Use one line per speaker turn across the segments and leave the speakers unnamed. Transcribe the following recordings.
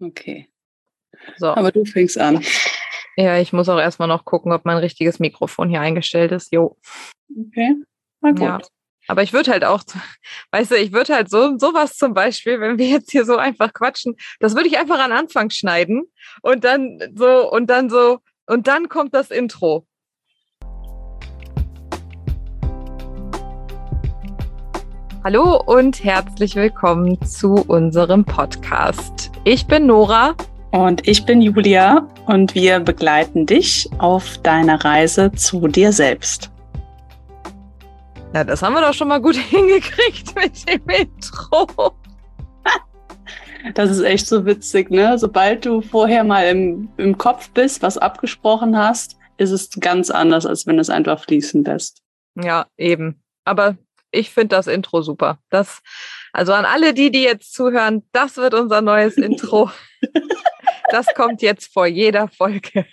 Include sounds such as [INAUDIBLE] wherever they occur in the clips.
Okay.
So.
Aber du fängst an.
Ja, ich muss auch erstmal noch gucken, ob mein richtiges Mikrofon hier eingestellt ist. Jo.
Okay. Na gut.
Ja. Aber ich würde halt auch, [LAUGHS] weißt du, ich würde halt so sowas zum Beispiel, wenn wir jetzt hier so einfach quatschen, das würde ich einfach an Anfang schneiden und dann so und dann so und dann kommt das Intro. Hallo und herzlich willkommen zu unserem Podcast. Ich bin Nora.
Und ich bin Julia und wir begleiten dich auf deiner Reise zu dir selbst.
Na, das haben wir doch schon mal gut [LAUGHS] hingekriegt mit dem Intro.
Das ist echt so witzig, ne? Sobald du vorher mal im, im Kopf bist, was abgesprochen hast, ist es ganz anders, als wenn es einfach fließen lässt.
Ja, eben. Aber ich finde das Intro super. Das, also an alle die, die jetzt zuhören, das wird unser neues Intro. [LAUGHS] das kommt jetzt vor jeder Folge.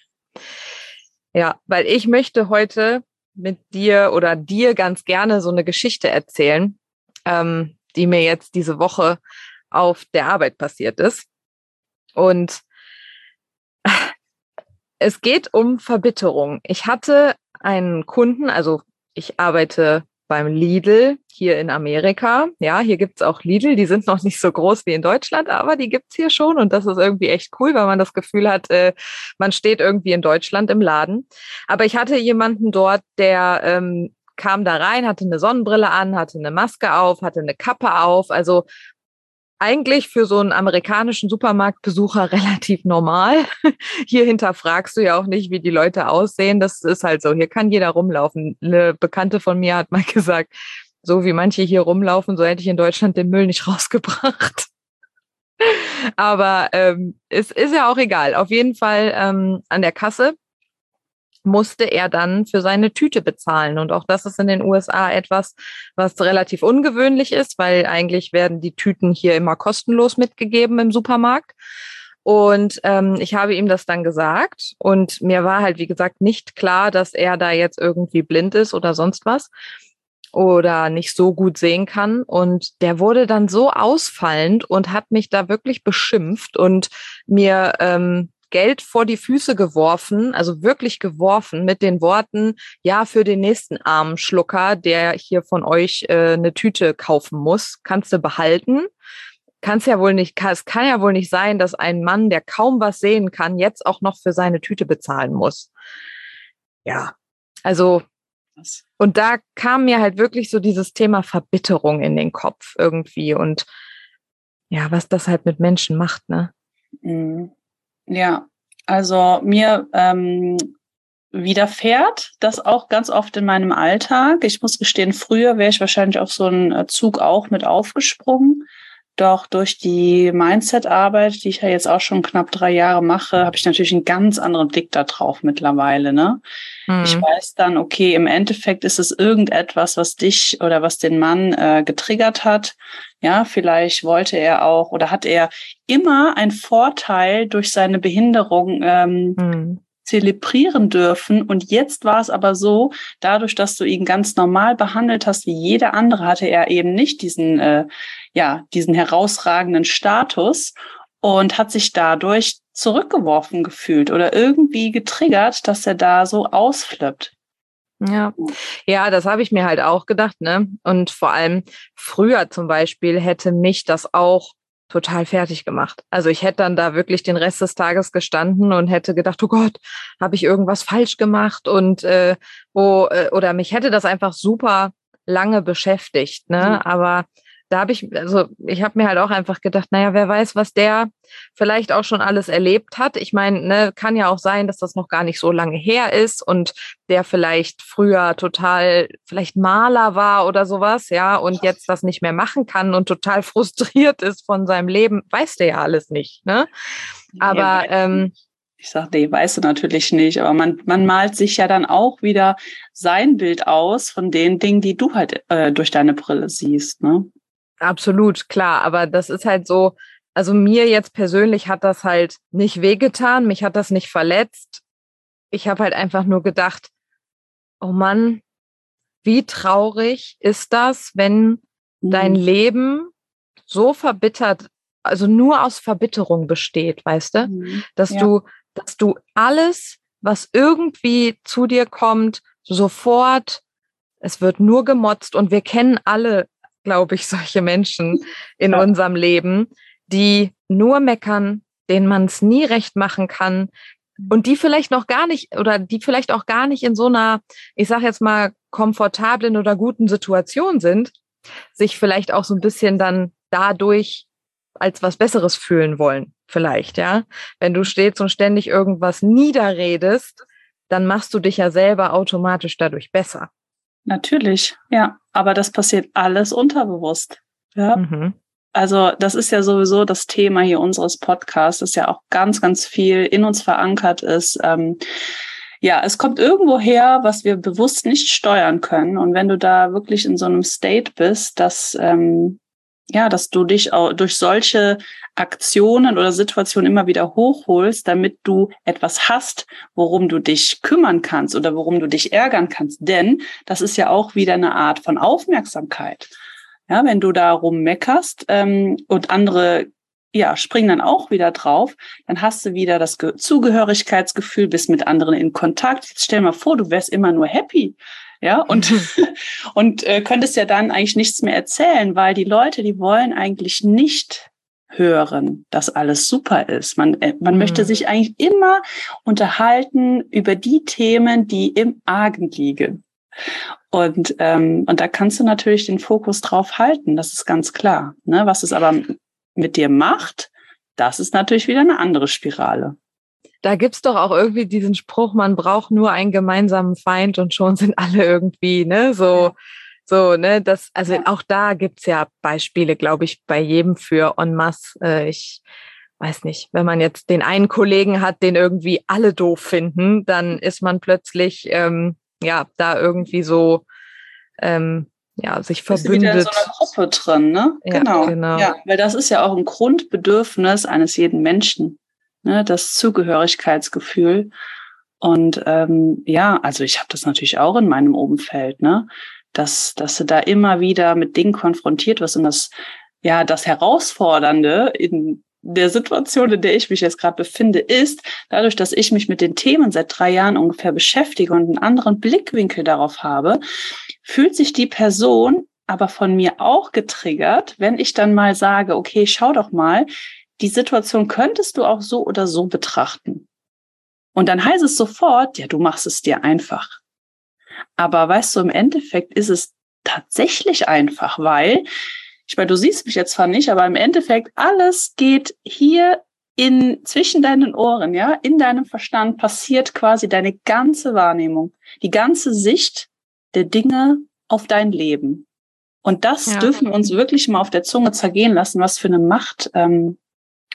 Ja, weil ich möchte heute mit dir oder dir ganz gerne so eine Geschichte erzählen, ähm, die mir jetzt diese Woche auf der Arbeit passiert ist. Und es geht um Verbitterung. Ich hatte einen Kunden, also ich arbeite beim Lidl hier in Amerika. Ja, hier gibt's auch Lidl, die sind noch nicht so groß wie in Deutschland, aber die gibt's hier schon und das ist irgendwie echt cool, weil man das Gefühl hat, äh, man steht irgendwie in Deutschland im Laden. Aber ich hatte jemanden dort, der ähm, kam da rein, hatte eine Sonnenbrille an, hatte eine Maske auf, hatte eine Kappe auf, also eigentlich für so einen amerikanischen Supermarktbesucher [LAUGHS] relativ normal. Hier hinterfragst du ja auch nicht, wie die Leute aussehen. Das ist halt so. Hier kann jeder rumlaufen. Eine Bekannte von mir hat mal [LAUGHS] gesagt, so wie manche hier rumlaufen, so hätte ich in Deutschland den Müll nicht [LAUGHS] rausgebracht. Aber ähm, es ist ja auch egal. Auf jeden Fall ähm, an der Kasse musste er dann für seine Tüte bezahlen. Und auch das ist in den USA etwas, was relativ ungewöhnlich ist, weil eigentlich werden die Tüten hier immer kostenlos mitgegeben im Supermarkt. Und ähm, ich habe ihm das dann gesagt und mir war halt, wie gesagt, nicht klar, dass er da jetzt irgendwie blind ist oder sonst was oder nicht so gut sehen kann. Und der wurde dann so ausfallend und hat mich da wirklich beschimpft und mir ähm, Geld vor die Füße geworfen, also wirklich geworfen mit den Worten, ja, für den nächsten armen Schlucker, der hier von euch äh, eine Tüte kaufen muss, kannst du behalten. Kann's ja wohl nicht, es kann ja wohl nicht sein, dass ein Mann, der kaum was sehen kann, jetzt auch noch für seine Tüte bezahlen muss. Ja, also und da kam mir halt wirklich so dieses Thema Verbitterung in den Kopf irgendwie und ja, was das halt mit Menschen macht, ne?
Mhm. Ja, also mir ähm, widerfährt das auch ganz oft in meinem Alltag. Ich muss gestehen, früher wäre ich wahrscheinlich auf so einen äh, Zug auch mit aufgesprungen. Doch durch die Mindset-Arbeit, die ich ja jetzt auch schon knapp drei Jahre mache, habe ich natürlich einen ganz anderen Blick da drauf mittlerweile. Ne? Mhm. Ich weiß dann, okay, im Endeffekt ist es irgendetwas, was dich oder was den Mann äh, getriggert hat. Ja, vielleicht wollte er auch oder hat er immer einen Vorteil durch seine Behinderung ähm, mhm zelebrieren dürfen. Und jetzt war es aber so, dadurch, dass du ihn ganz normal behandelt hast, wie jeder andere, hatte er eben nicht diesen, äh, ja, diesen herausragenden Status und hat sich dadurch zurückgeworfen gefühlt oder irgendwie getriggert, dass er da so ausflippt.
Ja, ja, das habe ich mir halt auch gedacht, ne? Und vor allem früher zum Beispiel hätte mich das auch total fertig gemacht. Also ich hätte dann da wirklich den Rest des Tages gestanden und hätte gedacht, oh Gott, habe ich irgendwas falsch gemacht und äh, wo äh, oder mich hätte das einfach super lange beschäftigt. Ne? Mhm. Aber da habe ich, also ich habe mir halt auch einfach gedacht, naja, wer weiß, was der vielleicht auch schon alles erlebt hat. Ich meine, ne, kann ja auch sein, dass das noch gar nicht so lange her ist und der vielleicht früher total vielleicht Maler war oder sowas, ja, und jetzt das nicht mehr machen kann und total [LAUGHS] frustriert ist von seinem Leben, weiß der ja alles nicht, ne? Aber ähm,
ich sage, nee, weißt du natürlich nicht, aber man, man malt sich ja dann auch wieder sein Bild aus von den Dingen, die du halt äh, durch deine Brille siehst. Ne?
Absolut, klar. Aber das ist halt so, also mir jetzt persönlich hat das halt nicht wehgetan, mich hat das nicht verletzt. Ich habe halt einfach nur gedacht, oh Mann, wie traurig ist das, wenn dein mhm. Leben so verbittert also nur aus Verbitterung besteht, weißt du? Mhm. Dass ja. du, dass du alles, was irgendwie zu dir kommt, sofort, es wird nur gemotzt und wir kennen alle, glaube ich, solche Menschen in ja. unserem Leben, die nur meckern, denen man es nie recht machen kann, und die vielleicht noch gar nicht oder die vielleicht auch gar nicht in so einer, ich sage jetzt mal, komfortablen oder guten Situation sind, sich vielleicht auch so ein bisschen dann dadurch als was Besseres fühlen wollen, vielleicht, ja. Wenn du stets und ständig irgendwas niederredest, dann machst du dich ja selber automatisch dadurch besser.
Natürlich, ja. Aber das passiert alles unterbewusst. Ja. Mhm. Also das ist ja sowieso das Thema hier unseres Podcasts, das ja auch ganz, ganz viel in uns verankert ist. Ähm, ja, es kommt irgendwo her, was wir bewusst nicht steuern können. Und wenn du da wirklich in so einem State bist, dass ähm, ja, dass du dich auch durch solche Aktionen oder Situationen immer wieder hochholst, damit du etwas hast, worum du dich kümmern kannst oder worum du dich ärgern kannst. Denn das ist ja auch wieder eine Art von Aufmerksamkeit. Ja, wenn du da rummeckerst ähm, und andere ja, springen dann auch wieder drauf, dann hast du wieder das Ge Zugehörigkeitsgefühl, bist mit anderen in Kontakt. Jetzt stell mal vor, du wärst immer nur happy. Ja, und, [LAUGHS] und äh, könntest ja dann eigentlich nichts mehr erzählen, weil die Leute, die wollen eigentlich nicht hören, dass alles super ist. Man, äh, man mhm. möchte sich eigentlich immer unterhalten über die Themen, die im Argen liegen. Und, ähm, und da kannst du natürlich den Fokus drauf halten, das ist ganz klar. Ne? Was es aber mit dir macht, das ist natürlich wieder eine andere Spirale.
Da gibt's doch auch irgendwie diesen Spruch, man braucht nur einen gemeinsamen Feind und schon sind alle irgendwie, ne, so, so, ne, das, also auch da gibt's ja Beispiele, glaube ich, bei jedem für en masse. Äh, ich weiß nicht, wenn man jetzt den einen Kollegen hat, den irgendwie alle doof finden, dann ist man plötzlich ähm, ja, da irgendwie so ähm, ja, sich verbündet. Ist wieder in so
einer Gruppe drin, ne? Ja, genau. genau. Ja, weil das ist ja auch ein Grundbedürfnis eines jeden Menschen, ne? Das Zugehörigkeitsgefühl. Und ähm, ja, also ich habe das natürlich auch in meinem Umfeld, ne? Dass, dass du da immer wieder mit Dingen konfrontiert wirst und das ja das Herausfordernde in der Situation, in der ich mich jetzt gerade befinde, ist, dadurch, dass ich mich mit den Themen seit drei Jahren ungefähr beschäftige und einen anderen Blickwinkel darauf habe, fühlt sich die Person aber von mir auch getriggert, wenn ich dann mal sage, okay, schau doch mal, die Situation könntest du auch so oder so betrachten. Und dann heißt es sofort, ja, du machst es dir einfach. Aber weißt du, im Endeffekt ist es tatsächlich einfach, weil ich meine, du siehst mich jetzt zwar nicht, aber im Endeffekt alles geht hier in zwischen deinen Ohren, ja, in deinem Verstand passiert quasi deine ganze Wahrnehmung, die ganze Sicht der Dinge auf dein Leben. Und das ja. dürfen wir uns wirklich mal auf der Zunge zergehen lassen, was für eine Macht ähm,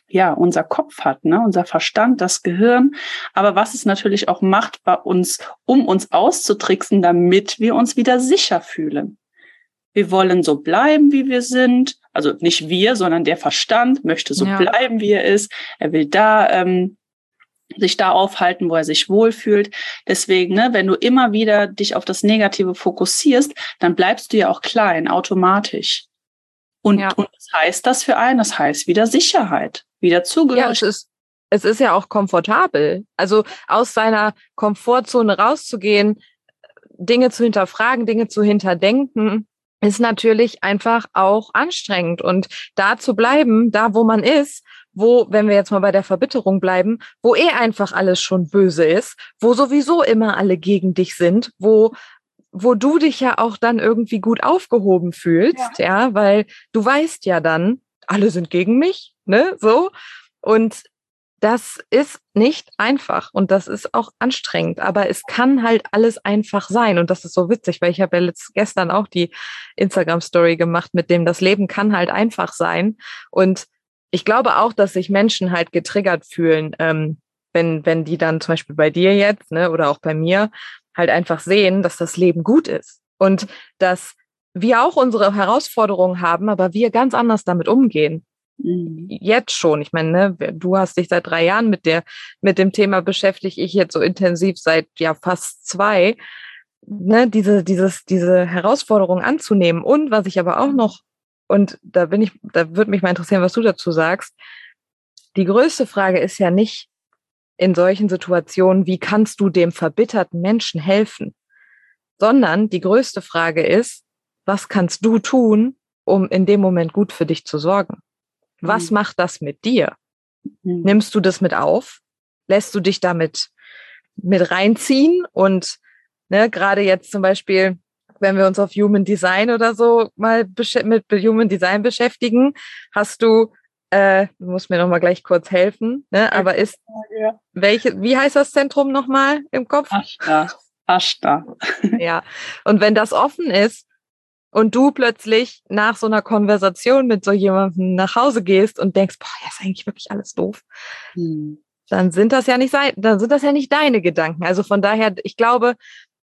ja unser Kopf hat, ne, unser Verstand, das Gehirn, aber was es natürlich auch macht bei uns, um uns auszutricksen, damit wir uns wieder sicher fühlen. Wir wollen so bleiben, wie wir sind. Also nicht wir, sondern der Verstand möchte so ja. bleiben, wie er ist. Er will da ähm, sich da aufhalten, wo er sich wohlfühlt. Deswegen, ne, wenn du immer wieder dich auf das Negative fokussierst, dann bleibst du ja auch klein, automatisch. Und, ja. und was heißt das für einen? Das heißt wieder Sicherheit, wieder Zugehörigkeit.
Ja, es ist, es ist ja auch komfortabel. Also aus seiner Komfortzone rauszugehen, Dinge zu hinterfragen, Dinge zu hinterdenken, ist natürlich einfach auch anstrengend. Und da zu bleiben, da wo man ist, wo, wenn wir jetzt mal bei der Verbitterung bleiben, wo eh einfach alles schon böse ist, wo sowieso immer alle gegen dich sind, wo wo du dich ja auch dann irgendwie gut aufgehoben fühlst, ja, ja weil du weißt ja dann, alle sind gegen mich, ne, so. Und das ist nicht einfach und das ist auch anstrengend, aber es kann halt alles einfach sein. Und das ist so witzig, weil ich habe ja letzt, gestern auch die Instagram Story gemacht mit dem das Leben kann halt einfach sein. Und ich glaube auch, dass sich Menschen halt getriggert fühlen, ähm, wenn wenn die dann zum Beispiel bei dir jetzt ne oder auch bei mir halt einfach sehen, dass das Leben gut ist und dass wir auch unsere Herausforderungen haben, aber wir ganz anders damit umgehen. Mhm. Jetzt schon. Ich meine, ne, du hast dich seit drei Jahren mit der, mit dem Thema beschäftigt. Ich jetzt so intensiv seit ja fast zwei. Ne, diese, dieses, diese Herausforderung anzunehmen. Und was ich aber auch noch und da bin ich, da würde mich mal interessieren, was du dazu sagst. Die größte Frage ist ja nicht in solchen Situationen, wie kannst du dem verbitterten Menschen helfen? Sondern die größte Frage ist, was kannst du tun, um in dem Moment gut für dich zu sorgen? Was mhm. macht das mit dir? Mhm. Nimmst du das mit auf? Lässt du dich damit mit reinziehen? Und ne, gerade jetzt zum Beispiel, wenn wir uns auf Human Design oder so mal mit Human Design beschäftigen, hast du, äh, du musst mir nochmal gleich kurz helfen, ne? aber ist, ja. welche, wie heißt das Zentrum nochmal im Kopf?
Ashta. Ashta. [LAUGHS]
ja, und wenn das offen ist, und du plötzlich nach so einer Konversation mit so jemandem nach Hause gehst und denkst, boah, ja, ist eigentlich wirklich alles doof, hm. dann sind das ja nicht dann sind das ja nicht deine Gedanken. Also von daher, ich glaube,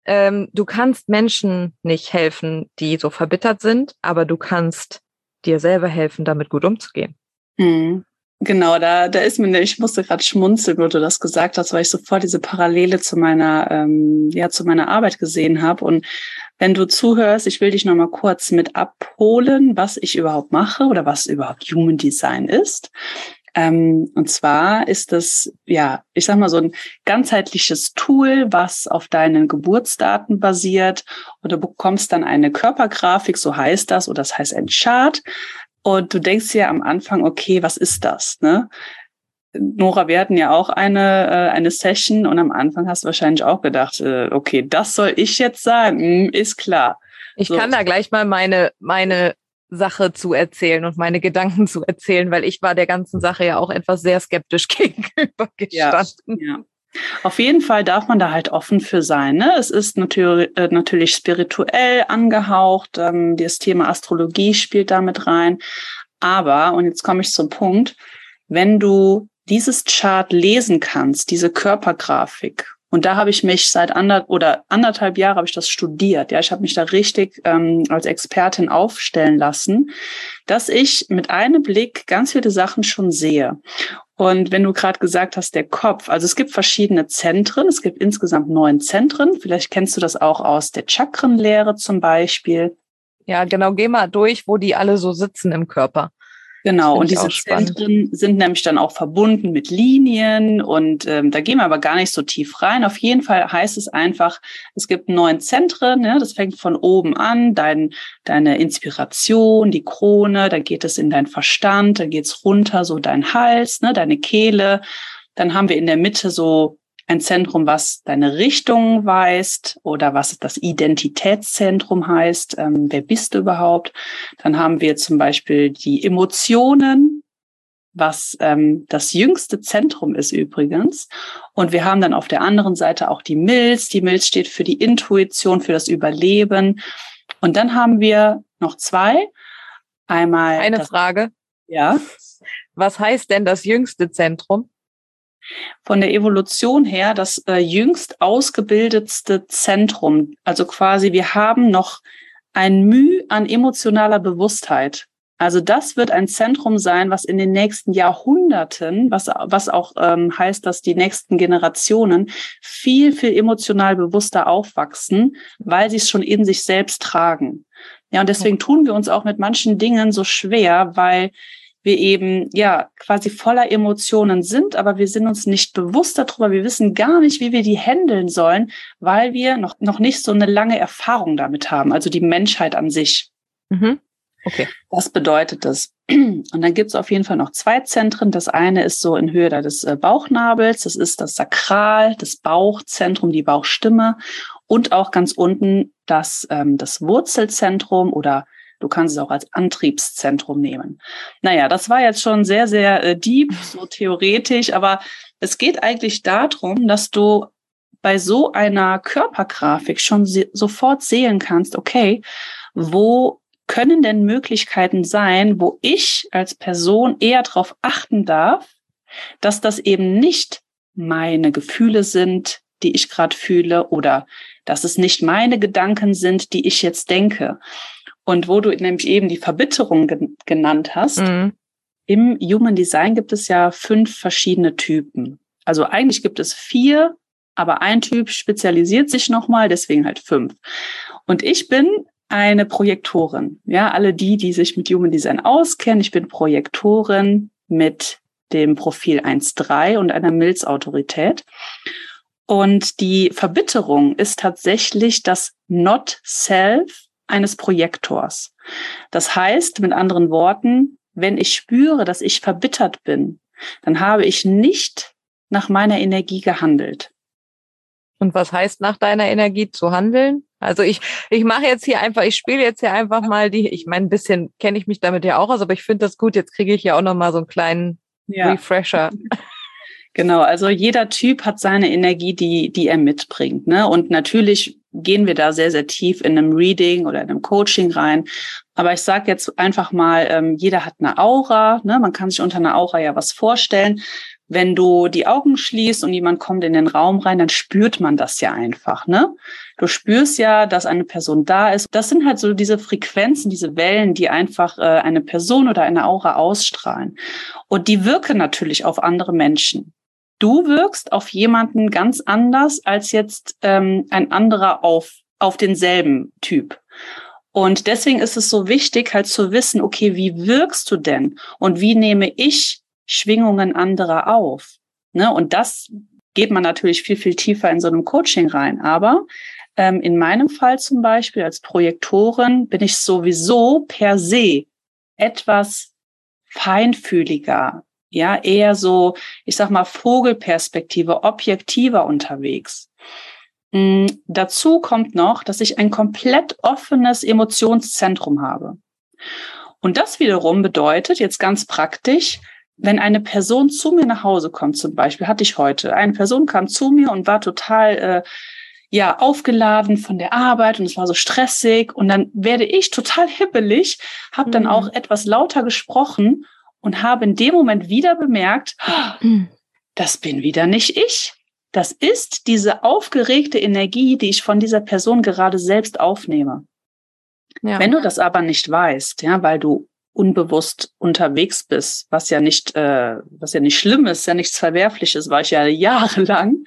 ähm, du kannst Menschen nicht helfen, die so verbittert sind, aber du kannst dir selber helfen, damit gut umzugehen.
Hm. Genau, da, da ist mir, ich musste gerade schmunzeln, wo du das gesagt hast, weil ich sofort diese Parallele zu meiner, ähm, ja, zu meiner Arbeit gesehen habe. Und wenn du zuhörst, ich will dich nochmal kurz mit abholen, was ich überhaupt mache oder was überhaupt Human Design ist. Ähm, und zwar ist das, ja, ich sag mal so ein ganzheitliches Tool, was auf deinen Geburtsdaten basiert. Und du bekommst dann eine Körpergrafik, so heißt das, oder das heißt ein Chart. Und du denkst ja am Anfang, okay, was ist das? Ne? Nora, wir hatten ja auch eine, äh, eine Session und am Anfang hast du wahrscheinlich auch gedacht, äh, okay, das soll ich jetzt sagen, hm, ist klar.
Ich so. kann da gleich mal meine, meine Sache zu erzählen und meine Gedanken [LAUGHS] zu erzählen, weil ich war der ganzen Sache ja auch etwas sehr skeptisch [LAUGHS] gegenüber gestanden.
Ja, ja. Auf jeden Fall darf man da halt offen für sein. Ne? Es ist natürlich, äh, natürlich spirituell angehaucht. Ähm, das Thema Astrologie spielt damit rein. Aber, und jetzt komme ich zum Punkt, wenn du dieses Chart lesen kannst, diese Körpergrafik, und da habe ich mich seit ander oder anderthalb Jahre habe ich das studiert. Ja, ich habe mich da richtig ähm, als Expertin aufstellen lassen, dass ich mit einem Blick ganz viele Sachen schon sehe. Und wenn du gerade gesagt hast, der Kopf, also es gibt verschiedene Zentren, es gibt insgesamt neun Zentren. Vielleicht kennst du das auch aus der Chakrenlehre zum Beispiel.
Ja, genau. Geh mal durch, wo die alle so sitzen im Körper.
Genau, und diese Zentren sind nämlich dann auch verbunden mit Linien und ähm, da gehen wir aber gar nicht so tief rein. Auf jeden Fall heißt es einfach, es gibt neun Zentren, ne? das fängt von oben an, dein, deine Inspiration, die Krone, dann geht es in dein Verstand, dann geht's runter, so dein Hals, ne? deine Kehle. Dann haben wir in der Mitte so ein Zentrum, was deine Richtung weist oder was das Identitätszentrum heißt. Ähm, wer bist du überhaupt? Dann haben wir zum Beispiel die Emotionen, was ähm, das jüngste Zentrum ist übrigens. Und wir haben dann auf der anderen Seite auch die Milz. Die Milz steht für die Intuition, für das Überleben. Und dann haben wir noch zwei. Einmal.
Eine Frage.
Ja.
Was heißt denn das jüngste Zentrum?
Von der Evolution her das äh, jüngst ausgebildetste Zentrum. Also quasi, wir haben noch ein Mühe an emotionaler Bewusstheit. Also das wird ein Zentrum sein, was in den nächsten Jahrhunderten, was, was auch ähm, heißt, dass die nächsten Generationen viel, viel emotional bewusster aufwachsen, weil sie es schon in sich selbst tragen. Ja, und deswegen tun wir uns auch mit manchen Dingen so schwer, weil wir eben ja quasi voller Emotionen sind, aber wir sind uns nicht bewusst darüber. Wir wissen gar nicht, wie wir die handeln sollen, weil wir noch, noch nicht so eine lange Erfahrung damit haben, also die Menschheit an sich. Mhm. Okay. Was bedeutet das? Und dann gibt es auf jeden Fall noch zwei Zentren. Das eine ist so in Höhe des äh, Bauchnabels. Das ist das Sakral, das Bauchzentrum, die Bauchstimme. Und auch ganz unten das, ähm, das Wurzelzentrum oder Du kannst es auch als Antriebszentrum nehmen. Naja, das war jetzt schon sehr, sehr äh, deep, [LAUGHS] so theoretisch, aber es geht eigentlich darum, dass du bei so einer Körpergrafik schon sofort sehen kannst, okay, wo können denn Möglichkeiten sein, wo ich als Person eher darauf achten darf, dass das eben nicht meine Gefühle sind, die ich gerade fühle oder dass es nicht meine Gedanken sind, die ich jetzt denke, und wo du nämlich eben die Verbitterung gen genannt hast, mhm. im Human Design gibt es ja fünf verschiedene Typen. Also eigentlich gibt es vier, aber ein Typ spezialisiert sich nochmal, deswegen halt fünf. Und ich bin eine Projektorin. Ja, alle die, die sich mit Human Design auskennen, ich bin Projektorin mit dem Profil 1.3 und einer Milz-Autorität. Und die Verbitterung ist tatsächlich das Not Self eines Projektors. Das heißt, mit anderen Worten, wenn ich spüre, dass ich verbittert bin, dann habe ich nicht nach meiner Energie gehandelt.
Und was heißt nach deiner Energie zu handeln? Also ich, ich mache jetzt hier einfach, ich spiele jetzt hier einfach mal die, ich meine, ein bisschen kenne ich mich damit ja auch aus, aber ich finde das gut, jetzt kriege ich ja auch nochmal so einen kleinen ja. Refresher. [LAUGHS]
Genau, also jeder Typ hat seine Energie, die, die er mitbringt. Ne? Und natürlich gehen wir da sehr, sehr tief in einem Reading oder in einem Coaching rein. Aber ich sage jetzt einfach mal, ähm, jeder hat eine Aura. Ne? Man kann sich unter einer Aura ja was vorstellen. Wenn du die Augen schließt und jemand kommt in den Raum rein, dann spürt man das ja einfach. Ne? Du spürst ja, dass eine Person da ist. Das sind halt so diese Frequenzen, diese Wellen, die einfach äh, eine Person oder eine Aura ausstrahlen. Und die wirken natürlich auf andere Menschen du wirkst auf jemanden ganz anders als jetzt ähm, ein anderer auf, auf denselben Typ. Und deswegen ist es so wichtig, halt zu wissen, okay, wie wirkst du denn? Und wie nehme ich Schwingungen anderer auf? Ne? Und das geht man natürlich viel, viel tiefer in so einem Coaching rein. Aber ähm, in meinem Fall zum Beispiel als Projektorin bin ich sowieso per se etwas feinfühliger, ja, eher so, ich sag mal, Vogelperspektive, objektiver unterwegs. Mm, dazu kommt noch, dass ich ein komplett offenes Emotionszentrum habe. Und das wiederum bedeutet jetzt ganz praktisch, wenn eine Person zu mir nach Hause kommt, zum Beispiel, hatte ich heute, eine Person kam zu mir und war total äh, ja aufgeladen von der Arbeit und es war so stressig und dann werde ich total hippelig, habe dann mhm. auch etwas lauter gesprochen und habe in dem Moment wieder bemerkt, das bin wieder nicht ich. Das ist diese aufgeregte Energie, die ich von dieser Person gerade selbst aufnehme. Ja. Wenn du das aber nicht weißt, ja, weil du unbewusst unterwegs bist, was ja nicht, äh, was ja nicht schlimm ist, ja nichts Verwerfliches, war ich ja jahrelang.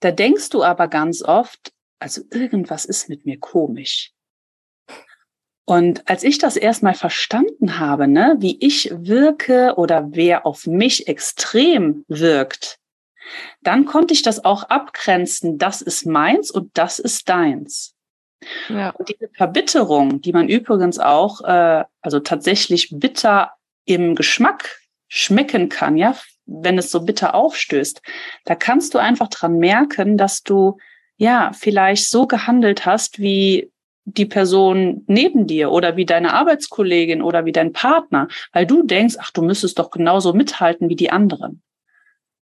Da denkst du aber ganz oft, also irgendwas ist mit mir komisch. Und als ich das erstmal verstanden habe, ne, wie ich wirke oder wer auf mich extrem wirkt, dann konnte ich das auch abgrenzen, das ist meins und das ist deins. Ja. Und diese Verbitterung, die man übrigens auch, äh, also tatsächlich bitter im Geschmack schmecken kann, ja, wenn es so bitter aufstößt, da kannst du einfach dran merken, dass du ja vielleicht so gehandelt hast, wie die Person neben dir oder wie deine Arbeitskollegin oder wie dein Partner, weil du denkst, ach, du müsstest doch genauso mithalten wie die anderen.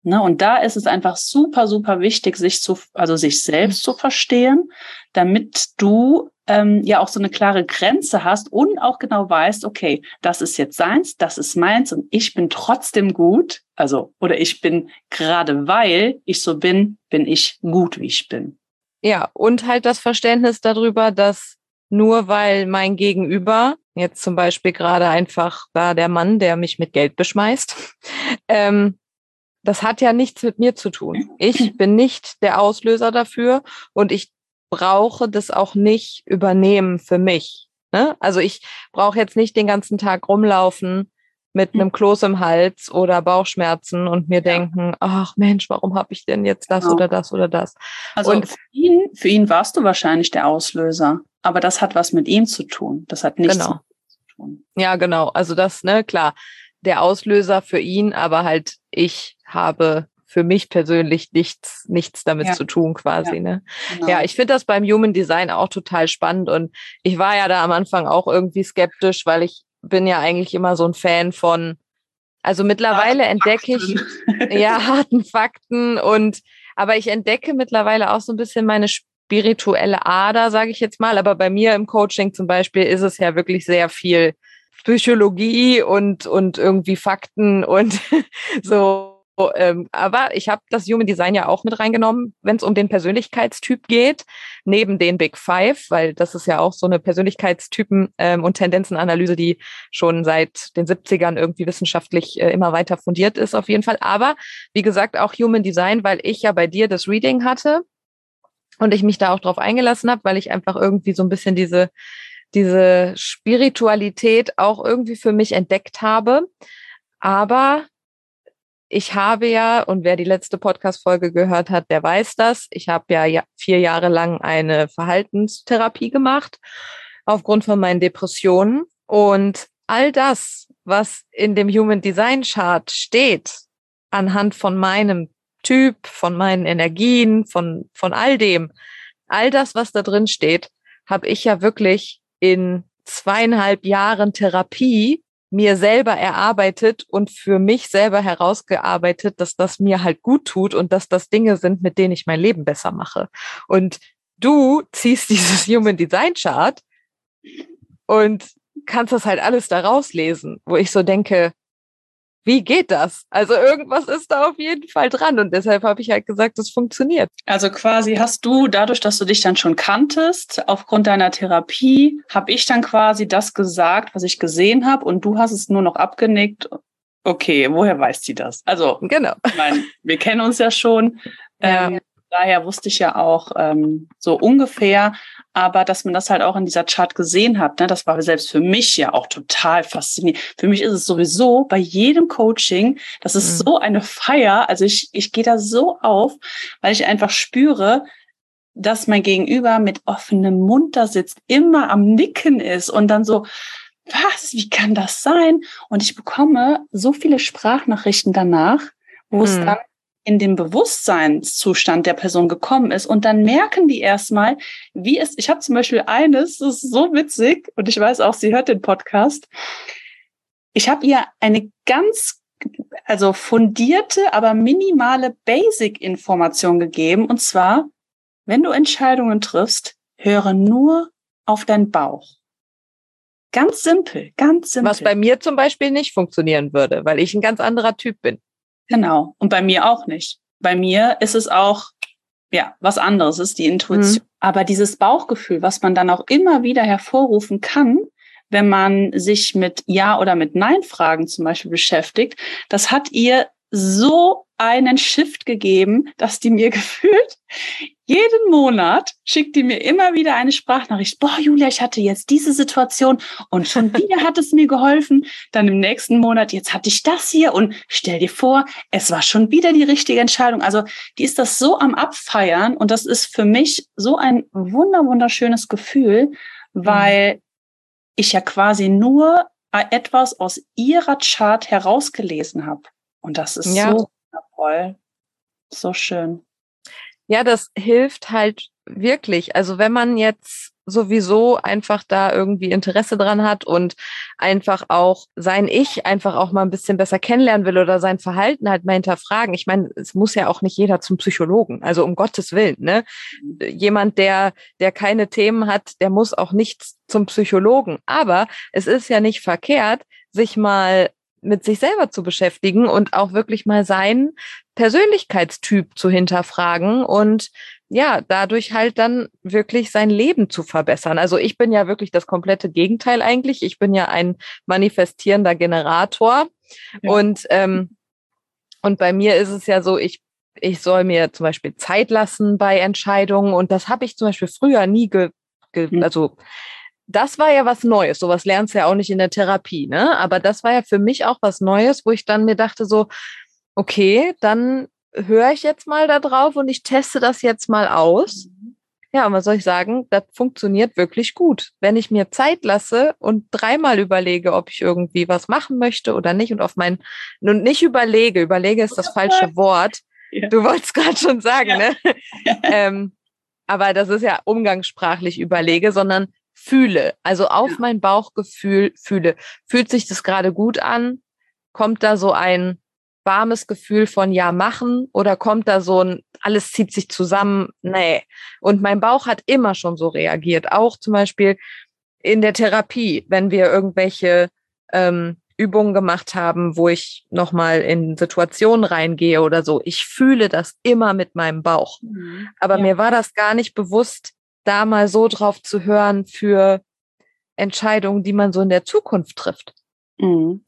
Ne? Und da ist es einfach super, super wichtig, sich zu, also sich selbst zu verstehen, damit du ähm, ja auch so eine klare Grenze hast und auch genau weißt, okay, das ist jetzt seins, das ist meins und ich bin trotzdem gut, also oder ich bin gerade weil ich so bin, bin ich gut, wie ich bin.
Ja, und halt das Verständnis darüber, dass nur weil mein Gegenüber, jetzt zum Beispiel gerade einfach da der Mann, der mich mit Geld beschmeißt, [LAUGHS] ähm, das hat ja nichts mit mir zu tun. Ich [CLEARS THROAT] bin nicht der Auslöser dafür und ich brauche das auch nicht übernehmen für mich. Ne? Also ich brauche jetzt nicht den ganzen Tag rumlaufen mit hm. einem Kloß im Hals oder Bauchschmerzen und mir ja. denken, ach Mensch, warum habe ich denn jetzt das genau. oder das oder das?
Also und für ihn, für ihn warst du wahrscheinlich der Auslöser, aber das hat was mit ihm zu tun. Das hat nichts
genau. zu tun. Ja, genau. Also das, ne, klar, der Auslöser für ihn, aber halt ich habe für mich persönlich nichts, nichts damit ja. zu tun quasi. Ja, ne? Genau. ja ich finde das beim Human Design auch total spannend und ich war ja da am Anfang auch irgendwie skeptisch, weil ich bin ja eigentlich immer so ein Fan von, also mittlerweile harten entdecke ich ja [LAUGHS] harten Fakten und aber ich entdecke mittlerweile auch so ein bisschen meine spirituelle Ader, sage ich jetzt mal. Aber bei mir im Coaching zum Beispiel ist es ja wirklich sehr viel Psychologie und und irgendwie Fakten und [LAUGHS] so ähm, aber ich habe das Human Design ja auch mit reingenommen, wenn es um den Persönlichkeitstyp geht, neben den Big Five, weil das ist ja auch so eine Persönlichkeitstypen- ähm, und Tendenzenanalyse, die schon seit den 70ern irgendwie wissenschaftlich äh, immer weiter fundiert ist, auf jeden Fall. Aber wie gesagt, auch Human Design, weil ich ja bei dir das Reading hatte und ich mich da auch drauf eingelassen habe, weil ich einfach irgendwie so ein bisschen diese, diese Spiritualität auch irgendwie für mich entdeckt habe. Aber ich habe ja, und wer die letzte Podcast-Folge gehört hat, der weiß das, ich habe ja vier Jahre lang eine Verhaltenstherapie gemacht aufgrund von meinen Depressionen. Und all das, was in dem Human Design Chart steht, anhand von meinem Typ, von meinen Energien, von, von all dem, all das, was da drin steht, habe ich ja wirklich in zweieinhalb Jahren Therapie mir selber erarbeitet und für mich selber herausgearbeitet, dass das mir halt gut tut und dass das Dinge sind, mit denen ich mein Leben besser mache. Und du ziehst [LAUGHS] dieses Human Design Chart und kannst das halt alles da rauslesen, wo ich so denke, wie geht das? Also irgendwas ist da auf jeden Fall dran und deshalb habe ich halt gesagt, das funktioniert.
Also quasi hast du dadurch, dass du dich dann schon kanntest, aufgrund deiner Therapie, habe ich dann quasi das gesagt, was ich gesehen habe und du hast es nur noch abgenickt. Okay, woher weiß sie das? Also, genau. Ich meine, wir kennen uns ja schon. Ja. Ähm, daher wusste ich ja auch ähm, so ungefähr, aber dass man das halt auch in dieser Chart gesehen hat, ne, das war selbst für mich ja auch total faszinierend. Für mich ist es sowieso bei jedem Coaching, das ist mhm. so eine Feier. Also ich, ich gehe da so auf, weil ich einfach spüre, dass mein Gegenüber mit offenem Mund da sitzt, immer am Nicken ist und dann so, was, wie kann das sein? Und ich bekomme so viele Sprachnachrichten danach, wo mhm. es dann in den Bewusstseinszustand der Person gekommen ist. Und dann merken die erstmal, wie es, ich habe zum Beispiel eines, das ist so witzig, und ich weiß auch, sie hört den Podcast. Ich habe ihr eine ganz, also fundierte, aber minimale Basic-Information gegeben. Und zwar, wenn du Entscheidungen triffst, höre nur auf deinen Bauch. Ganz simpel, ganz simpel.
Was bei mir zum Beispiel nicht funktionieren würde, weil ich ein ganz anderer Typ bin.
Genau. Und bei mir auch nicht. Bei mir ist es auch, ja, was anderes, ist die Intuition. Mhm. Aber dieses Bauchgefühl, was man dann auch immer wieder hervorrufen kann, wenn man sich mit Ja oder mit Nein-Fragen zum Beispiel beschäftigt, das hat ihr so einen Shift gegeben, dass die mir [LAUGHS] gefühlt jeden Monat schickt die mir immer wieder eine Sprachnachricht. Boah, Julia, ich hatte jetzt diese Situation und schon [LAUGHS] wieder hat es mir geholfen. Dann im nächsten Monat, jetzt hatte ich das hier und stell dir vor, es war schon wieder die richtige Entscheidung. Also die ist das so am Abfeiern und das ist für mich so ein wunder, wunderschönes Gefühl, weil mhm. ich ja quasi nur etwas aus ihrer Chart herausgelesen habe. Und das ist ja. so toll, so schön.
Ja, das hilft halt wirklich. Also wenn man jetzt sowieso einfach da irgendwie Interesse dran hat und einfach auch sein Ich einfach auch mal ein bisschen besser kennenlernen will oder sein Verhalten halt mal hinterfragen. Ich meine, es muss ja auch nicht jeder zum Psychologen, also um Gottes Willen, ne? Jemand, der, der keine Themen hat, der muss auch nicht zum Psychologen. Aber es ist ja nicht verkehrt, sich mal mit sich selber zu beschäftigen und auch wirklich mal seinen Persönlichkeitstyp zu hinterfragen und ja, dadurch halt dann wirklich sein Leben zu verbessern. Also ich bin ja wirklich das komplette Gegenteil eigentlich. Ich bin ja ein manifestierender Generator ja. und ähm, und bei mir ist es ja so, ich ich soll mir zum Beispiel Zeit lassen bei Entscheidungen und das habe ich zum Beispiel früher nie ge, ge hm. also das war ja was Neues. Sowas lernst du ja auch nicht in der Therapie, ne? Aber das war ja für mich auch was Neues, wo ich dann mir dachte so, okay, dann höre ich jetzt mal da drauf und ich teste das jetzt mal aus. Mhm. Ja, und was soll ich sagen? Das funktioniert wirklich gut. Wenn ich mir Zeit lasse und dreimal überlege, ob ich irgendwie was machen möchte oder nicht und auf mein, und nicht überlege, überlege ist das falsche [LAUGHS] Wort. Ja. Du wolltest gerade schon sagen, ja. ne? [LAUGHS] ähm, aber das ist ja umgangssprachlich überlege, sondern fühle, also auf ja. mein Bauchgefühl fühle. Fühlt sich das gerade gut an? Kommt da so ein warmes Gefühl von ja machen oder kommt da so ein alles zieht sich zusammen? Nee. Und mein Bauch hat immer schon so reagiert. Auch zum Beispiel in der Therapie, wenn wir irgendwelche ähm, Übungen gemacht haben, wo ich nochmal in Situationen reingehe oder so. Ich fühle das immer mit meinem Bauch. Mhm. Aber ja. mir war das gar nicht bewusst, da mal so drauf zu hören für Entscheidungen, die man so in der Zukunft trifft.
Mhm.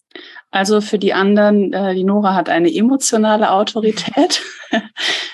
Also für die anderen, äh, die Nora hat eine emotionale Autorität. [LAUGHS]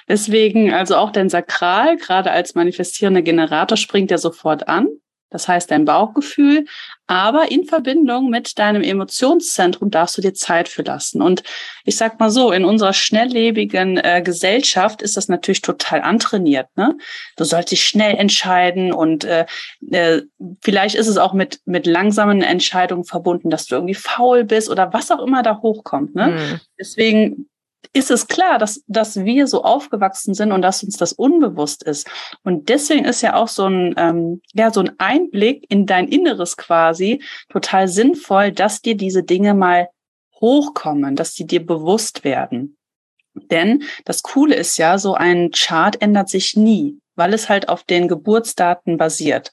Deswegen, also auch dein Sakral, gerade als manifestierender Generator, springt ja sofort an. Das heißt, dein Bauchgefühl, aber in Verbindung mit deinem Emotionszentrum darfst du dir Zeit für lassen. Und ich sag mal so, in unserer schnelllebigen äh, Gesellschaft ist das natürlich total antrainiert. Ne? Du sollst dich schnell entscheiden und äh, äh, vielleicht ist es auch mit, mit langsamen Entscheidungen verbunden, dass du irgendwie faul bist oder was auch immer da hochkommt. Ne? Mhm. Deswegen ist es klar, dass, dass wir so aufgewachsen sind und dass uns das unbewusst ist. Und deswegen ist ja auch so ein, ähm, ja, so ein Einblick in dein Inneres quasi total sinnvoll, dass dir diese Dinge mal hochkommen, dass die dir bewusst werden. Denn das Coole ist ja, so ein Chart ändert sich nie, weil es halt auf den Geburtsdaten basiert.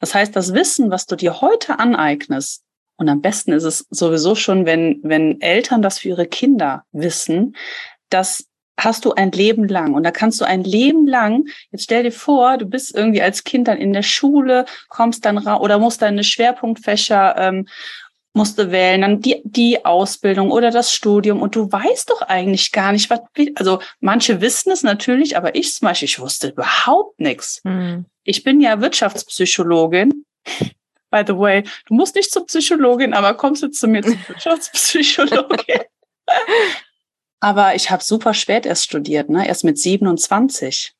Das heißt, das Wissen, was du dir heute aneignest, und am besten ist es sowieso schon, wenn, wenn Eltern das für ihre Kinder wissen, dass hast du ein Leben lang. Und da kannst du ein Leben lang, jetzt stell dir vor, du bist irgendwie als Kind dann in der Schule, kommst dann raus oder musst deine Schwerpunktfächer ähm, musste wählen, dann die, die Ausbildung oder das Studium und du weißt doch eigentlich gar nicht, was, also manche wissen es natürlich, aber ich zum Beispiel, ich wusste überhaupt nichts. Mhm. Ich bin ja Wirtschaftspsychologin By the way, du musst nicht zur Psychologin, aber kommst du zu mir zur [LAUGHS] Wirtschaftspsychologin? aber ich habe super spät erst studiert, ne? erst mit 27,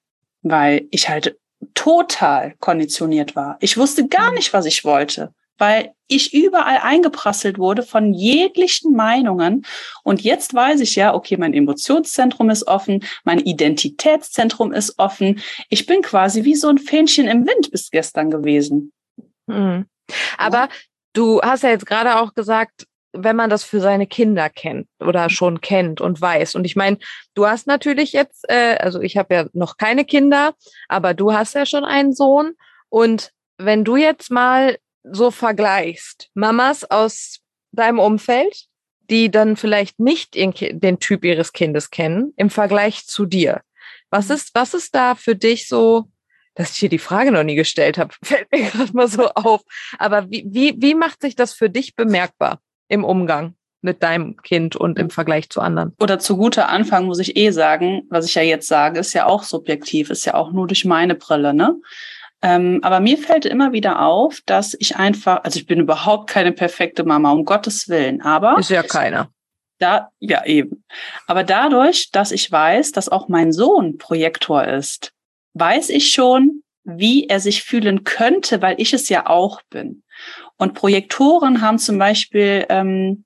weil ich halt total konditioniert war. Ich wusste gar mhm. nicht, was ich wollte, weil ich überall eingeprasselt wurde von jeglichen Meinungen. Und jetzt weiß ich ja, okay, mein Emotionszentrum ist offen, mein Identitätszentrum ist offen. Ich bin quasi wie so ein Fähnchen im Wind bis gestern gewesen.
Mhm. Aber du hast ja jetzt gerade auch gesagt, wenn man das für seine Kinder kennt oder schon kennt und weiß. Und ich meine, du hast natürlich jetzt, äh, also ich habe ja noch keine Kinder, aber du hast ja schon einen Sohn. Und wenn du jetzt mal so vergleichst, Mamas aus deinem Umfeld, die dann vielleicht nicht den Typ ihres Kindes kennen, im Vergleich zu dir. Was mhm. ist, was ist da für dich so dass ich hier die Frage noch nie gestellt habe, [LAUGHS] fällt mir gerade mal so auf. Aber wie, wie, wie macht sich das für dich bemerkbar im Umgang? mit deinem Kind und im Vergleich zu anderen.
Oder zu guter Anfang muss ich eh sagen, was ich ja jetzt sage, ist ja auch subjektiv, ist ja auch nur durch meine Brille, ne? Ähm, aber mir fällt immer wieder auf, dass ich einfach, also ich bin überhaupt keine perfekte Mama, um Gottes Willen, aber.
Ist ja keiner.
Da, ja, eben. Aber dadurch, dass ich weiß, dass auch mein Sohn Projektor ist, weiß ich schon, wie er sich fühlen könnte, weil ich es ja auch bin. Und Projektoren haben zum Beispiel ähm,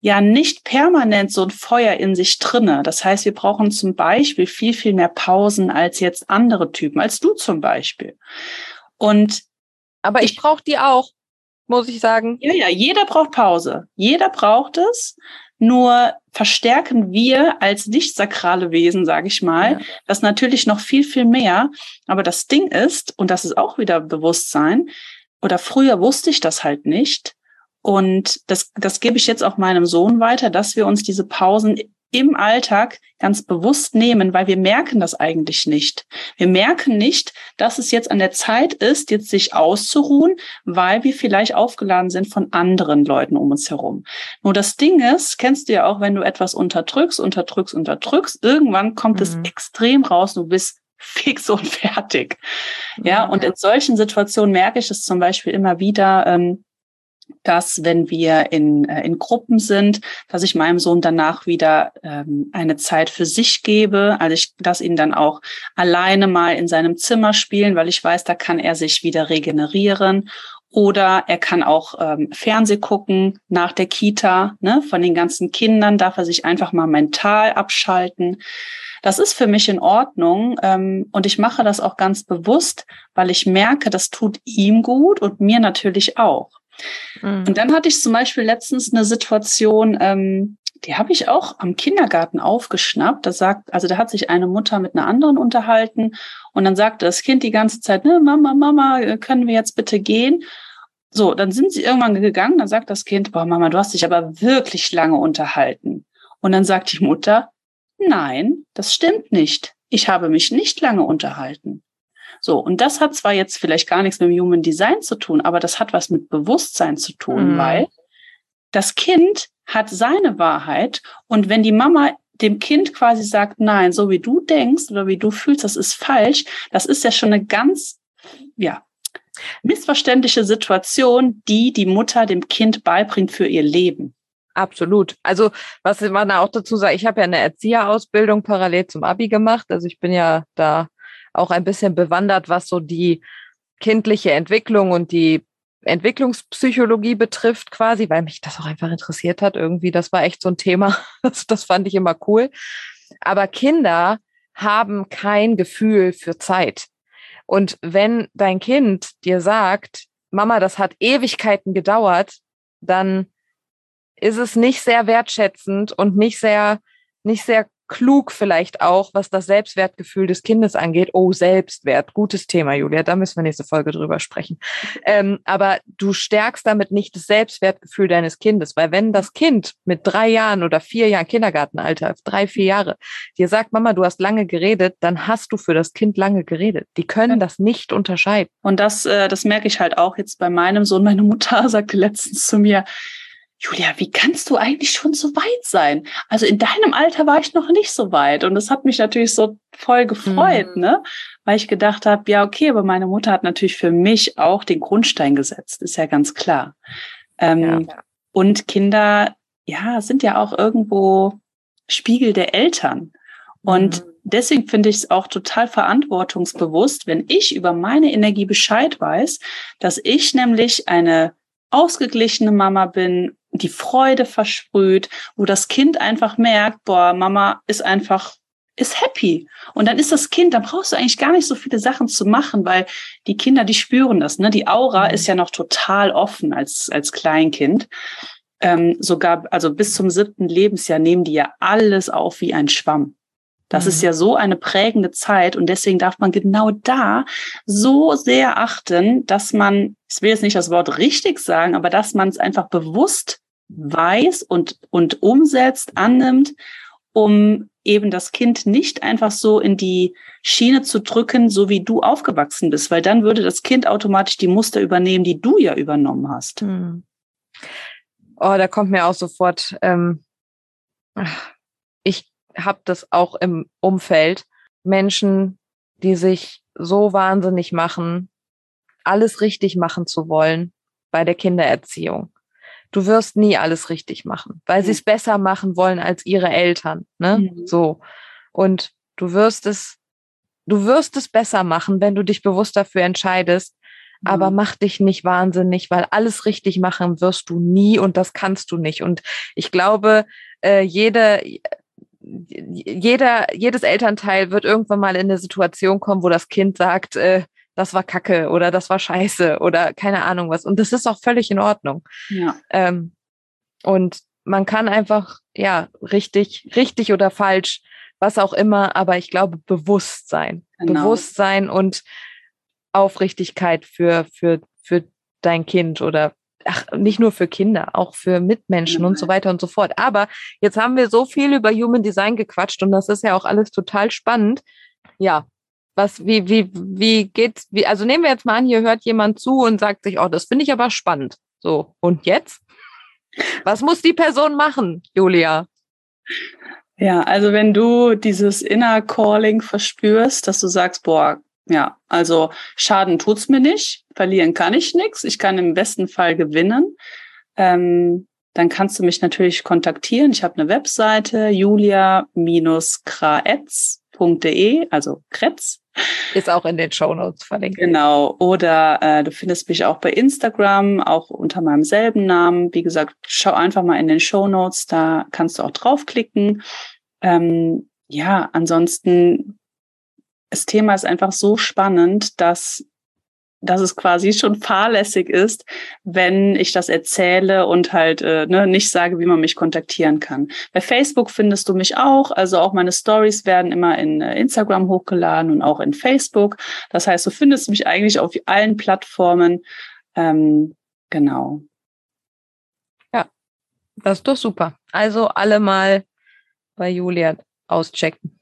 ja nicht permanent so ein Feuer in sich drinne. Das heißt, wir brauchen zum Beispiel viel, viel mehr Pausen als jetzt andere Typen, als du zum Beispiel. Und
aber ich, ich brauche die auch, muss ich sagen.
Ja, ja, jeder braucht Pause. Jeder braucht es. Nur verstärken wir als nicht sakrale Wesen, sage ich mal, ja. das natürlich noch viel, viel mehr. Aber das Ding ist, und das ist auch wieder Bewusstsein, oder früher wusste ich das halt nicht. Und das, das gebe ich jetzt auch meinem Sohn weiter, dass wir uns diese Pausen im Alltag ganz bewusst nehmen, weil wir merken das eigentlich nicht. Wir merken nicht, dass es jetzt an der Zeit ist, jetzt sich auszuruhen, weil wir vielleicht aufgeladen sind von anderen Leuten um uns herum. Nur das Ding ist, kennst du ja auch, wenn du etwas unterdrückst, unterdrückst, unterdrückst, irgendwann kommt mhm. es extrem raus, du bist [LAUGHS] fix und fertig. Ja, ja, und in solchen Situationen merke ich es zum Beispiel immer wieder, ähm, dass wenn wir in, äh, in Gruppen sind, dass ich meinem Sohn danach wieder ähm, eine Zeit für sich gebe. Also ich lasse ihn dann auch alleine mal in seinem Zimmer spielen, weil ich weiß, da kann er sich wieder regenerieren. Oder er kann auch ähm, Fernseh gucken nach der Kita. Ne? Von den ganzen Kindern darf er sich einfach mal mental abschalten. Das ist für mich in Ordnung ähm, und ich mache das auch ganz bewusst, weil ich merke, das tut ihm gut und mir natürlich auch. Mhm. Und dann hatte ich zum Beispiel letztens eine Situation, ähm, die habe ich auch am Kindergarten aufgeschnappt. Da sagt, also da hat sich eine Mutter mit einer anderen unterhalten und dann sagte das Kind die ganze Zeit, ne, Mama, Mama, äh, können wir jetzt bitte gehen? So, dann sind sie irgendwann gegangen, dann sagt das Kind, boah, Mama, du hast dich aber wirklich lange unterhalten. Und dann sagt die Mutter, nein, das stimmt nicht. Ich habe mich nicht lange unterhalten. So, und das hat zwar jetzt vielleicht gar nichts mit dem Human Design zu tun, aber das hat was mit Bewusstsein zu tun, mhm. weil das Kind hat seine Wahrheit und wenn die Mama dem Kind quasi sagt, nein, so wie du denkst oder wie du fühlst, das ist falsch, das ist ja schon eine ganz, ja, missverständliche Situation, die die Mutter dem Kind beibringt für ihr Leben.
Absolut. Also was man auch dazu sagt, ich habe ja eine Erzieherausbildung parallel zum Abi gemacht. Also ich bin ja da auch ein bisschen bewandert, was so die kindliche Entwicklung und die Entwicklungspsychologie betrifft, quasi, weil mich das auch einfach interessiert hat. Irgendwie, das war echt so ein Thema. [LAUGHS] Das, das fand ich immer cool. Aber Kinder haben kein Gefühl für Zeit. Und wenn dein Kind dir sagt, Mama, das hat Ewigkeiten gedauert, dann ist es nicht sehr wertschätzend und nicht sehr, nicht sehr klug vielleicht auch, was das Selbstwertgefühl des Kindes angeht. Oh, Selbstwert, gutes Thema, Julia, da müssen wir nächste Folge drüber sprechen. Ähm, aber du stärkst damit nicht das Selbstwertgefühl deines Kindes, weil wenn das Kind mit drei Jahren oder vier Jahren Kindergartenalter, drei, vier Jahre, dir sagt, Mama, du hast lange geredet, dann hast du für das Kind lange geredet. Die können das nicht unterscheiden.
Und das, äh, das merke ich halt auch jetzt bei meinem Sohn. Meine Mutter [LAUGHS] sagte letztens zu mir, Julia, wie kannst du eigentlich schon so weit sein? Also in deinem Alter war ich noch nicht so weit. Und das hat mich natürlich so voll gefreut, mhm. ne? Weil ich gedacht habe, ja, okay, aber meine Mutter hat natürlich für mich auch den Grundstein gesetzt, ist ja ganz klar. Ähm, ja. Und Kinder, ja, sind ja auch irgendwo Spiegel der Eltern. Und mhm. deswegen finde ich es auch total verantwortungsbewusst, wenn ich über meine Energie Bescheid weiß, dass ich nämlich eine ausgeglichene Mama bin, die Freude versprüht, wo das Kind einfach merkt, boah, Mama ist einfach ist happy. Und dann ist das Kind, dann brauchst du eigentlich gar nicht so viele Sachen zu machen, weil die Kinder, die spüren das. Ne? Die Aura mhm. ist ja noch total offen als, als Kleinkind. Ähm, sogar, also bis zum siebten Lebensjahr nehmen die ja alles auf wie ein Schwamm. Das mhm. ist ja so eine prägende Zeit und deswegen darf man genau da so sehr achten, dass man, ich will jetzt nicht das Wort richtig sagen, aber dass man es einfach bewusst weiß und, und umsetzt, annimmt, um eben das Kind nicht einfach so in die Schiene zu drücken, so wie du aufgewachsen bist, weil dann würde das Kind automatisch die Muster übernehmen, die du ja übernommen hast. Mhm.
Oh, da kommt mir auch sofort, ähm, ich habe das auch im Umfeld. Menschen, die sich so wahnsinnig machen, alles richtig machen zu wollen bei der Kindererziehung. Du wirst nie alles richtig machen, weil sie es besser machen wollen als ihre Eltern, ne? Mhm. So. Und du wirst es, du wirst es besser machen, wenn du dich bewusst dafür entscheidest, mhm. aber mach dich nicht wahnsinnig, weil alles richtig machen wirst du nie und das kannst du nicht. Und ich glaube, äh, jede, jeder, jedes Elternteil wird irgendwann mal in eine Situation kommen, wo das Kind sagt, äh, das war Kacke oder das war Scheiße oder keine Ahnung was. Und das ist auch völlig in Ordnung. Ja. Ähm, und man kann einfach, ja, richtig, richtig oder falsch, was auch immer, aber ich glaube, Bewusstsein. Genau. Bewusstsein und Aufrichtigkeit für, für, für dein Kind oder ach, nicht nur für Kinder, auch für Mitmenschen und so weiter und so fort. Aber jetzt haben wir so viel über Human Design gequatscht und das ist ja auch alles total spannend. Ja, was, wie, wie, wie geht's, wie, also nehmen wir jetzt mal an, hier hört jemand zu und sagt sich, oh, das finde ich aber spannend. So, und jetzt? Was muss die Person machen, Julia?
Ja, also wenn du dieses Inner Calling verspürst, dass du sagst, boah, ja, also Schaden tut's mir nicht, verlieren kann ich nichts, ich kann im besten Fall gewinnen. Ähm, dann kannst du mich natürlich kontaktieren. Ich habe eine Webseite julia-kraetz.de, also Kretz.
Ist auch in den Show Notes verlinkt.
Genau. Oder äh, du findest mich auch bei Instagram, auch unter meinem selben Namen. Wie gesagt, schau einfach mal in den Show Notes, da kannst du auch draufklicken. Ähm, ja, ansonsten das Thema ist einfach so spannend, dass dass es quasi schon fahrlässig ist, wenn ich das erzähle und halt äh, ne, nicht sage, wie man mich kontaktieren kann. Bei Facebook findest du mich auch, also auch meine Stories werden immer in äh, Instagram hochgeladen und auch in Facebook. Das heißt, du findest mich eigentlich auf allen Plattformen. Ähm, genau.
Ja, das ist doch super. Also alle mal bei Julia auschecken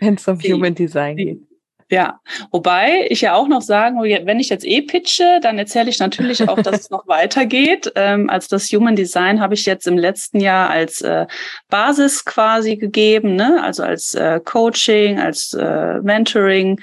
wenn es um Sie. Human Design geht.
Ja, wobei ich ja auch noch sagen, wenn ich jetzt eh pitche, dann erzähle ich natürlich auch, dass es [LAUGHS] noch weitergeht. Ähm, als das Human Design habe ich jetzt im letzten Jahr als äh, Basis quasi gegeben, ne? also als äh, Coaching, als äh, Mentoring,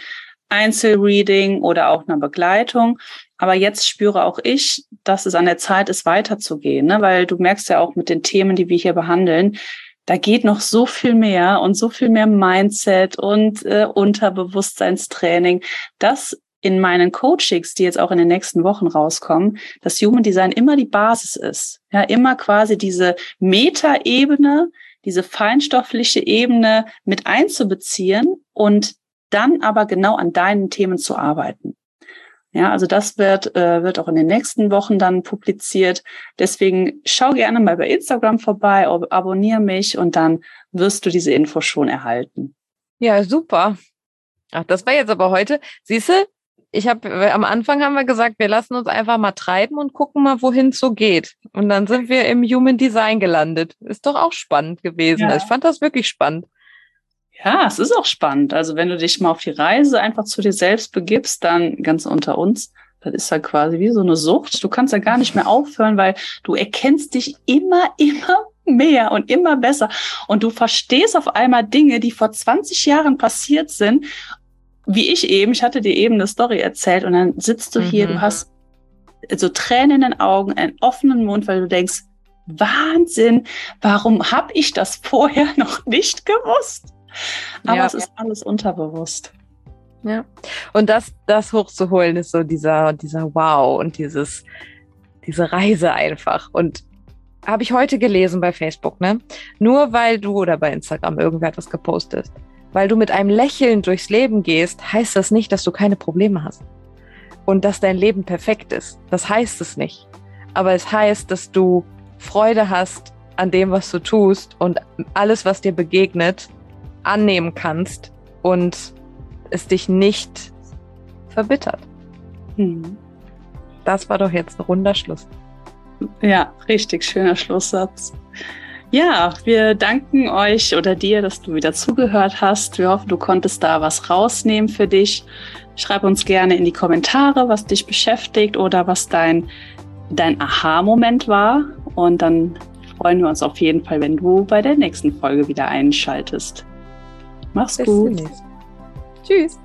Einzelreading oder auch eine Begleitung. Aber jetzt spüre auch ich, dass es an der Zeit ist, weiterzugehen, ne? weil du merkst ja auch mit den Themen, die wir hier behandeln, da geht noch so viel mehr und so viel mehr Mindset und äh, Unterbewusstseinstraining, dass in meinen Coachings, die jetzt auch in den nächsten Wochen rauskommen, das Human Design immer die Basis ist. Ja, immer quasi diese Metaebene, diese feinstoffliche Ebene mit einzubeziehen und dann aber genau an deinen Themen zu arbeiten. Ja, also das wird, äh, wird auch in den nächsten Wochen dann publiziert. Deswegen schau gerne mal bei Instagram vorbei, abonniere mich und dann wirst du diese Info schon erhalten.
Ja, super. Ach, das war jetzt aber heute. Siehst du, ich habe am Anfang haben wir gesagt, wir lassen uns einfach mal treiben und gucken mal, wohin es so geht. Und dann sind wir im Human Design gelandet. Ist doch auch spannend gewesen. Ja. Ich fand das wirklich spannend.
Ja, es ist auch spannend. Also wenn du dich mal auf die Reise einfach zu dir selbst begibst, dann ganz unter uns, das ist ja quasi wie so eine Sucht. Du kannst ja gar nicht mehr aufhören, weil du erkennst dich immer, [LAUGHS] immer mehr und immer besser. Und du verstehst auf einmal Dinge, die vor 20 Jahren passiert sind. Wie ich eben, ich hatte dir eben eine Story erzählt und dann sitzt du hier, mhm. du hast so Tränen in den Augen, einen offenen Mund, weil du denkst, Wahnsinn, warum habe ich das vorher [LAUGHS] noch nicht gewusst? Aber ja. es ist alles unterbewusst.
Ja. Und das, das hochzuholen ist so dieser, dieser Wow und dieses, diese Reise einfach. Und habe ich heute gelesen bei Facebook, ne? Nur weil du oder bei Instagram irgendwer etwas gepostet, weil du mit einem Lächeln durchs Leben gehst, heißt das nicht, dass du keine Probleme hast. Und dass dein Leben perfekt ist. Das heißt es nicht. Aber es heißt, dass du Freude hast an dem, was du tust und alles, was dir begegnet, annehmen kannst und es dich nicht verbittert. Hm. Das war doch jetzt ein runder Schluss.
Ja, richtig schöner Schlusssatz. Ja, wir danken euch oder dir, dass du wieder zugehört hast. Wir hoffen, du konntest da was rausnehmen für dich. Schreib uns gerne in die Kommentare, was dich beschäftigt oder was dein, dein Aha-Moment war. Und dann freuen wir uns auf jeden Fall, wenn du bei der nächsten Folge wieder einschaltest. Mach's Bis gut. Tschüss.